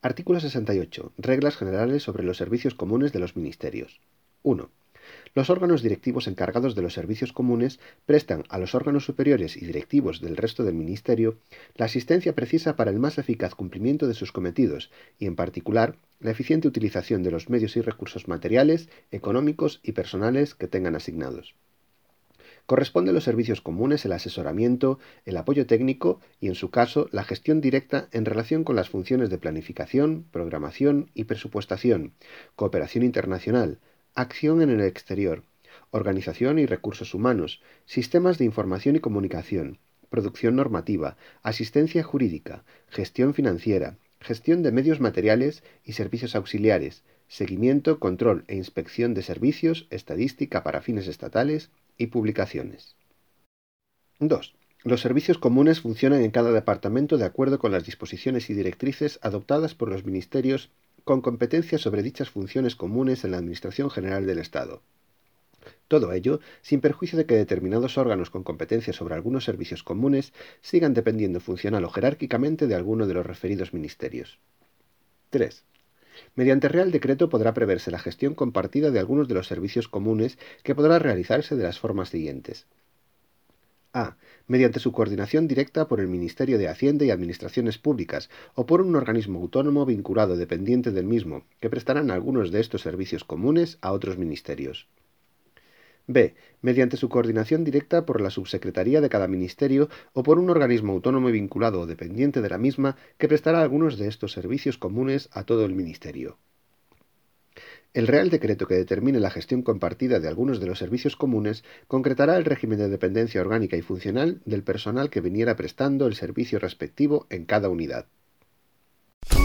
Artículo 68. Reglas generales sobre los servicios comunes de los ministerios. 1. Los órganos directivos encargados de los servicios comunes prestan a los órganos superiores y directivos del resto del Ministerio la asistencia precisa para el más eficaz cumplimiento de sus cometidos y, en particular, la eficiente utilización de los medios y recursos materiales, económicos y personales que tengan asignados. Corresponde a los servicios comunes el asesoramiento, el apoyo técnico y, en su caso, la gestión directa en relación con las funciones de planificación, programación y presupuestación, cooperación internacional, acción en el exterior, organización y recursos humanos, sistemas de información y comunicación, producción normativa, asistencia jurídica, gestión financiera, gestión de medios materiales y servicios auxiliares, seguimiento, control e inspección de servicios, estadística para fines estatales y publicaciones. 2. Los servicios comunes funcionan en cada departamento de acuerdo con las disposiciones y directrices adoptadas por los ministerios con competencia sobre dichas funciones comunes en la Administración General del Estado. Todo ello sin perjuicio de que determinados órganos con competencia sobre algunos servicios comunes sigan dependiendo funcional o jerárquicamente de alguno de los referidos ministerios. 3. Mediante Real Decreto podrá preverse la gestión compartida de algunos de los servicios comunes que podrá realizarse de las formas siguientes. A. Mediante su coordinación directa por el Ministerio de Hacienda y Administraciones Públicas o por un organismo autónomo vinculado dependiente del mismo, que prestarán algunos de estos servicios comunes a otros ministerios. B. Mediante su coordinación directa por la subsecretaría de cada ministerio o por un organismo autónomo vinculado o dependiente de la misma que prestará algunos de estos servicios comunes a todo el ministerio. El Real Decreto que determine la gestión compartida de algunos de los servicios comunes concretará el régimen de dependencia orgánica y funcional del personal que viniera prestando el servicio respectivo en cada unidad.